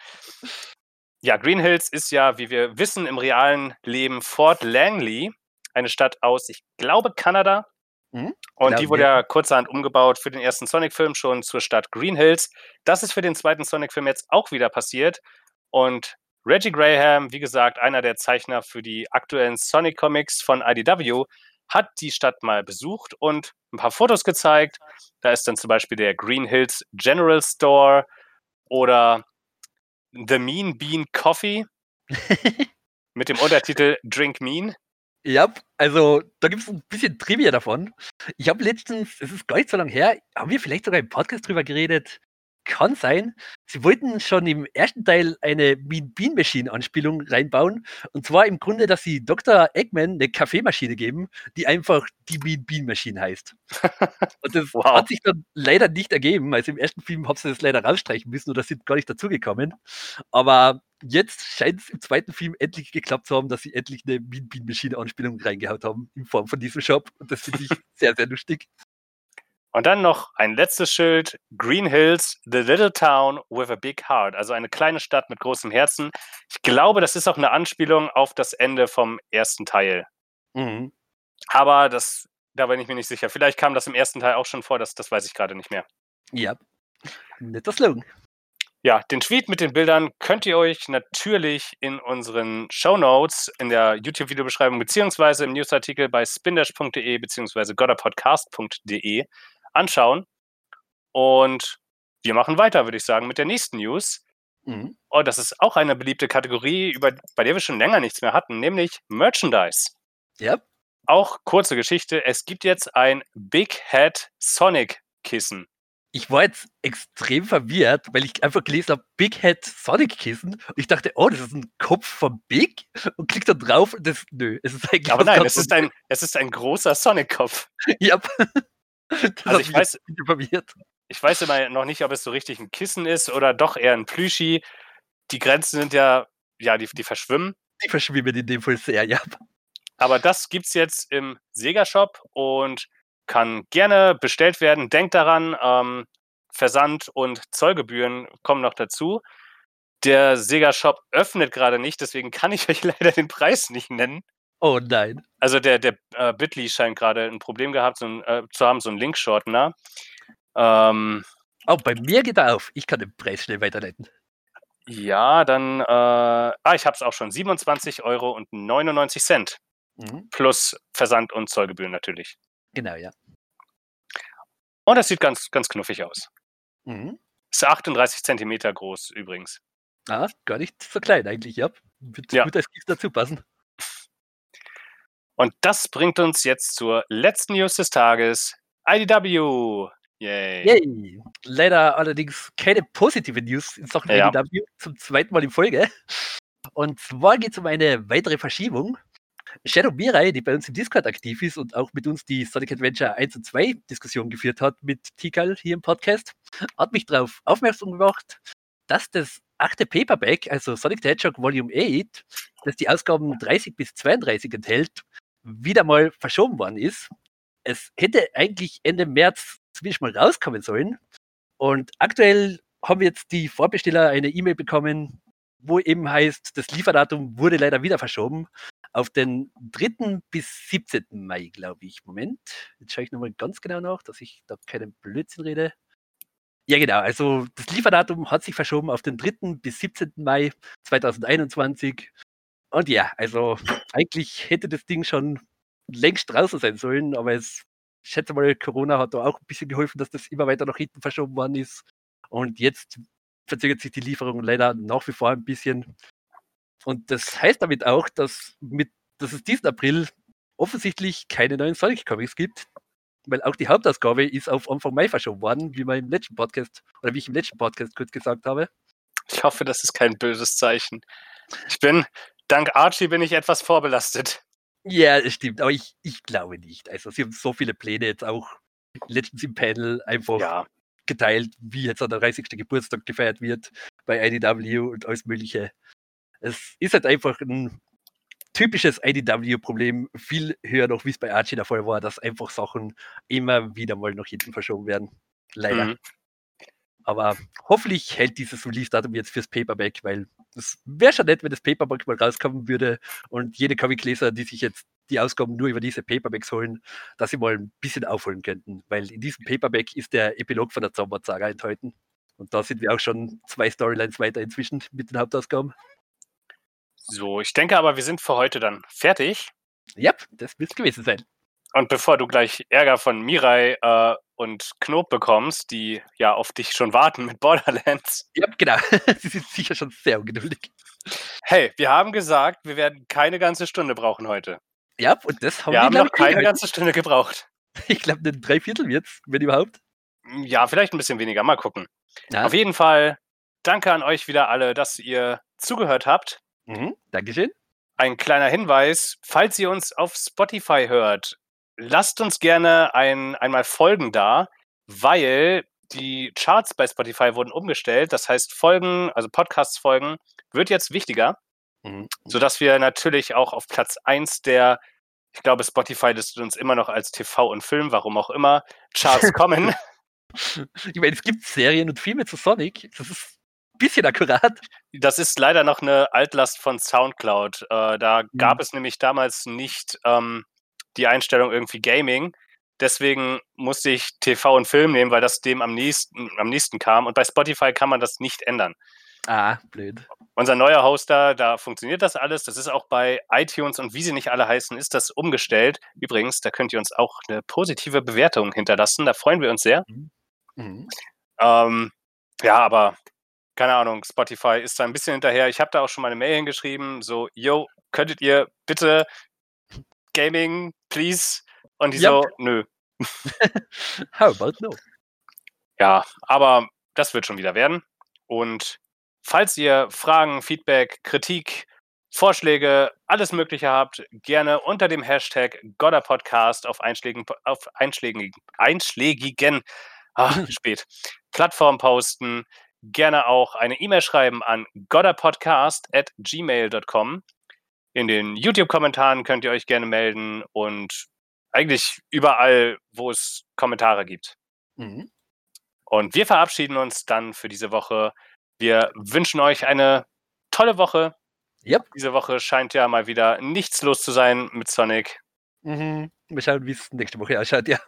Speaker 1: Ja, Green Hills ist ja, wie wir wissen, im realen Leben Fort Langley, eine Stadt aus, ich glaube, Kanada.
Speaker 2: Mhm,
Speaker 1: Und
Speaker 2: genau,
Speaker 1: die wurde
Speaker 2: ja.
Speaker 1: ja kurzerhand umgebaut für den ersten Sonic-Film schon zur Stadt Green Hills. Das ist für den zweiten Sonic-Film jetzt auch wieder passiert. Und Reggie Graham, wie gesagt, einer der Zeichner für die aktuellen Sonic-Comics von IDW, hat die Stadt mal besucht und ein paar Fotos gezeigt. Da ist dann zum Beispiel der Green Hills General Store oder The Mean Bean Coffee [LAUGHS] mit dem Untertitel Drink Mean.
Speaker 2: Ja, also da gibt es ein bisschen Trivia davon. Ich habe letztens, es ist gar nicht so lange her, haben wir vielleicht sogar im Podcast drüber geredet. Kann sein. Sie wollten schon im ersten Teil eine Mean Bean Machine Anspielung reinbauen. Und zwar im Grunde, dass sie Dr. Eggman eine Kaffeemaschine geben, die einfach die Mean Bean Machine heißt. [LAUGHS] Und das
Speaker 1: Wow.
Speaker 2: hat sich dann leider nicht ergeben. Also im ersten Film haben sie das leider rausstreichen müssen oder sind gar nicht dazugekommen. Aber jetzt scheint es im zweiten Film endlich geklappt zu haben, dass sie endlich eine Mean Bean Machine Anspielung reingehaut haben in Form von diesem Shop. Und das finde ich sehr, sehr lustig.
Speaker 1: Und dann noch ein letztes Schild: Green Hills, the little town with a big heart. Also eine kleine Stadt mit großem Herzen. Ich glaube, das ist auch eine Anspielung auf das Ende vom ersten Teil.
Speaker 2: Mhm.
Speaker 1: Aber das, da bin ich mir nicht sicher. Vielleicht kam das im ersten Teil auch schon vor, das, das weiß ich gerade nicht mehr.
Speaker 2: Ja. Netter Slogan.
Speaker 1: Ja, den Tweet mit den Bildern könnt ihr euch natürlich in unseren Show Notes in der YouTube-Videobeschreibung beziehungsweise im Newsartikel bei spindash.de beziehungsweise godderpodcast.de anschauen. Und wir machen weiter, würde ich sagen, mit der nächsten News.
Speaker 2: Mhm.
Speaker 1: Oh, das ist auch eine beliebte Kategorie, über, bei der wir schon länger nichts mehr hatten, nämlich Merchandise.
Speaker 2: Ja.
Speaker 1: auch kurze Geschichte. Es gibt jetzt ein Big Head Sonic Kissen.
Speaker 2: Ich war jetzt extrem verwirrt, weil ich einfach gelesen habe, Big Head Sonic Kissen. Und ich dachte, oh, das ist ein Kopf von Big. Und klick da drauf. Und das, nö, es ist eigentlich.
Speaker 1: Aber nein, es ist, ein, es ist ein großer Sonic-Kopf. [LAUGHS]
Speaker 2: ja.
Speaker 1: also ich weiß, verwirrt. ich weiß immer noch nicht, ob es so richtig ein Kissen ist oder doch eher ein Plüschi. Die Grenzen sind ja, ja, die, die verschwimmen.
Speaker 2: Die verschwimmen in dem Fall sehr, ja.
Speaker 1: Aber das gibt es jetzt im Sega-Shop und kann gerne bestellt werden. Denkt daran, ähm, Versand und Zollgebühren kommen noch dazu. Der Sega-Shop öffnet gerade nicht, deswegen kann ich [LAUGHS] euch leider den Preis nicht nennen.
Speaker 2: Oh nein.
Speaker 1: Also der, der äh, Bitly scheint gerade ein Problem gehabt so ein, äh, zu haben, so ein Link-Shortener. Ähm,
Speaker 2: oh, bei mir geht er auf. Ich kann den Preis schnell weiterleiten.
Speaker 1: Ja, dann, äh, ah, ich habe es auch schon. 27,99 Euro und 99 Cent. Mhm. Plus Versand und Zollgebühren natürlich.
Speaker 2: Genau, ja.
Speaker 1: Und das sieht ganz, ganz knuffig aus. Mhm. Ist 38 Zentimeter groß übrigens.
Speaker 2: Ah, gar nicht so klein eigentlich, ja. Wird ja. gut als Gift dazu passen.
Speaker 1: Und das bringt uns jetzt zur letzten News des Tages. IDW. Yay.
Speaker 2: Yay. Leider allerdings keine positive News in Sachen ja. IDW zum zweiten Mal in Folge. Und zwar geht es um eine weitere Verschiebung. Shadow Mirai, die bei uns im Discord aktiv ist und auch mit uns die Sonic Adventure 1 und 2 Diskussion geführt hat mit Tikal hier im Podcast, hat mich darauf aufmerksam gemacht, dass das achte Paperback, also Sonic the Hedgehog Volume 8, das die Ausgaben 30 bis 32 enthält, wieder mal verschoben worden ist. Es hätte eigentlich Ende März zumindest mal rauskommen sollen. Und aktuell haben jetzt die Vorbesteller eine E-Mail bekommen, wo eben heißt, das Lieferdatum wurde leider wieder verschoben auf den 3. bis 17. Mai, glaube ich. Moment, jetzt schaue ich nochmal ganz genau nach, dass ich da keinen Blödsinn rede. Ja, genau. Also das Lieferdatum hat sich verschoben auf den 3. bis 17. Mai 2021. Und ja, also eigentlich hätte das Ding schon längst draußen sein sollen, aber es, ich schätze mal, Corona hat da auch ein bisschen geholfen, dass das immer weiter nach hinten verschoben worden ist. Und jetzt verzögert sich die Lieferung leider nach wie vor ein bisschen. Und das heißt damit auch, dass, mit, dass es diesen April offensichtlich keine neuen Sonic Comics gibt, weil auch die Hauptausgabe ist auf Anfang Mai verschoben worden, wie man im letzten Podcast oder wie ich im letzten Podcast kurz gesagt habe.
Speaker 1: Ich hoffe, das ist kein böses Zeichen. Ich bin, dank Archie bin ich etwas vorbelastet.
Speaker 2: Ja, es stimmt, aber ich, ich glaube nicht. Also sie haben so viele Pläne jetzt auch letztens im Panel einfach ja. geteilt, wie jetzt an der 30. Geburtstag gefeiert wird bei IDW und alles mögliche es ist halt einfach ein typisches IDW-Problem, viel höher noch, wie es bei Archie der Fall war, dass einfach Sachen immer wieder mal nach hinten verschoben werden. Leider. Mhm. Aber hoffentlich hält dieses Release-Datum jetzt fürs Paperback, weil es wäre schon nett, wenn das Paperback mal rauskommen würde und jede Comic-Leser, die sich jetzt die Ausgaben nur über diese Paperbacks holen, dass sie mal ein bisschen aufholen könnten. Weil in diesem Paperback ist der Epilog von der Zaubersaga enthalten. Und da sind wir auch schon zwei Storylines weiter inzwischen mit den Hauptausgaben.
Speaker 1: So, ich denke aber, wir sind für heute dann fertig.
Speaker 2: Ja, das wird es gewesen sein.
Speaker 1: Und bevor du gleich Ärger von Mirai äh, und Knob bekommst, die ja auf dich schon warten mit Borderlands.
Speaker 2: Ja, genau. [LAUGHS] Sie sind sicher schon sehr ungeduldig.
Speaker 1: Hey, wir haben gesagt, wir werden keine ganze Stunde brauchen heute.
Speaker 2: Ja, und das haben
Speaker 1: wir haben noch keine ganze Stunde gebraucht. [LAUGHS]
Speaker 2: Ich glaube, ein Dreiviertel jetzt, wenn überhaupt.
Speaker 1: Ja, vielleicht ein bisschen weniger. Mal gucken. Ja. Auf jeden Fall danke an euch wieder alle, dass ihr zugehört habt.
Speaker 2: Mhm, Dankeschön.
Speaker 1: Ein kleiner Hinweis, falls ihr uns auf Spotify hört, lasst uns gerne ein, einmal Folgen da, weil die Charts bei Spotify wurden umgestellt. Das heißt, Folgen, also Podcasts-Folgen, wird jetzt wichtiger, mhm. sodass wir natürlich auch auf Platz 1 der, ich glaube, Spotify listet uns immer noch als TV und Film, warum auch immer, Charts [LAUGHS] kommen.
Speaker 2: ich meine, es gibt Serien und Filme zu Sonic. Das ist bisschen akkurat.
Speaker 1: Das ist leider noch eine Altlast von Soundcloud. Äh, da mhm. gab es nämlich damals nicht ähm, die Einstellung irgendwie Gaming. Deswegen musste ich TV und Film nehmen, weil das dem am nächsten, am nächsten kam. Und bei Spotify kann man das nicht ändern.
Speaker 2: Ah, blöd.
Speaker 1: Unser neuer Hoster, da funktioniert das alles. Das ist auch bei iTunes und wie sie nicht alle heißen, ist das umgestellt. Übrigens, da könnt ihr uns auch eine positive Bewertung hinterlassen. Da freuen wir uns sehr. Mhm. Mhm. Ähm, ja, aber keine Ahnung, Spotify ist da ein bisschen hinterher. Ich habe da auch schon mal eine Mail hingeschrieben, so, yo, könntet ihr bitte Gaming, please. Und die
Speaker 2: Yep.
Speaker 1: so, nö. [LAUGHS]
Speaker 2: How about no?
Speaker 1: Ja, aber das wird schon wieder werden. Und falls ihr Fragen, Feedback, Kritik, Vorschläge, alles Mögliche habt, gerne unter dem Hashtag Godderpodcast auf einschlägigen, auf einschlägigen, einschlägigen ah, [LAUGHS] spät, Plattformen posten. Gerne auch eine E-Mail schreiben an godderpodcast at gmail.com. In den YouTube-Kommentaren könnt ihr euch gerne melden und eigentlich überall, wo es Kommentare gibt.
Speaker 2: Mhm.
Speaker 1: Und wir verabschieden uns dann für diese Woche. Wir wünschen euch eine tolle Woche.
Speaker 2: Yep.
Speaker 1: Diese Woche scheint ja mal wieder nichts los zu sein mit Sonic.
Speaker 2: Mhm. Mal schauen, wie es nächste Woche ausschaut, ja.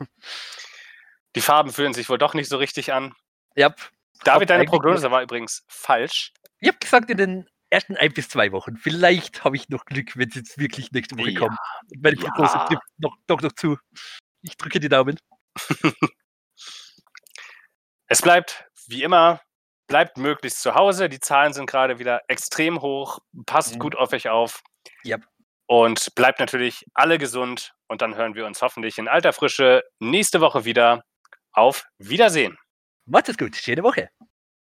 Speaker 1: Die Farben fühlen sich wohl doch nicht so richtig an.
Speaker 2: Yep.
Speaker 1: David, deine Prognose war übrigens falsch.
Speaker 2: Ich habe gesagt, in den ersten ein bis zwei Wochen. Vielleicht habe ich noch Glück, wenn es jetzt wirklich nächste Woche
Speaker 1: Ja,
Speaker 2: kommt. Meine Prognose
Speaker 1: ja.
Speaker 2: trifft noch, doch noch zu. Ich drücke die Daumen. [LAUGHS]
Speaker 1: Es bleibt wie immer, bleibt möglichst zu Hause. Die Zahlen sind gerade wieder extrem hoch. Passt
Speaker 2: Mhm.
Speaker 1: gut auf euch auf.
Speaker 2: Yep.
Speaker 1: Und bleibt natürlich alle gesund. Und dann hören wir uns hoffentlich in alter Frische nächste Woche wieder. Auf Wiedersehen.
Speaker 2: Macht es gut. Schöne Woche.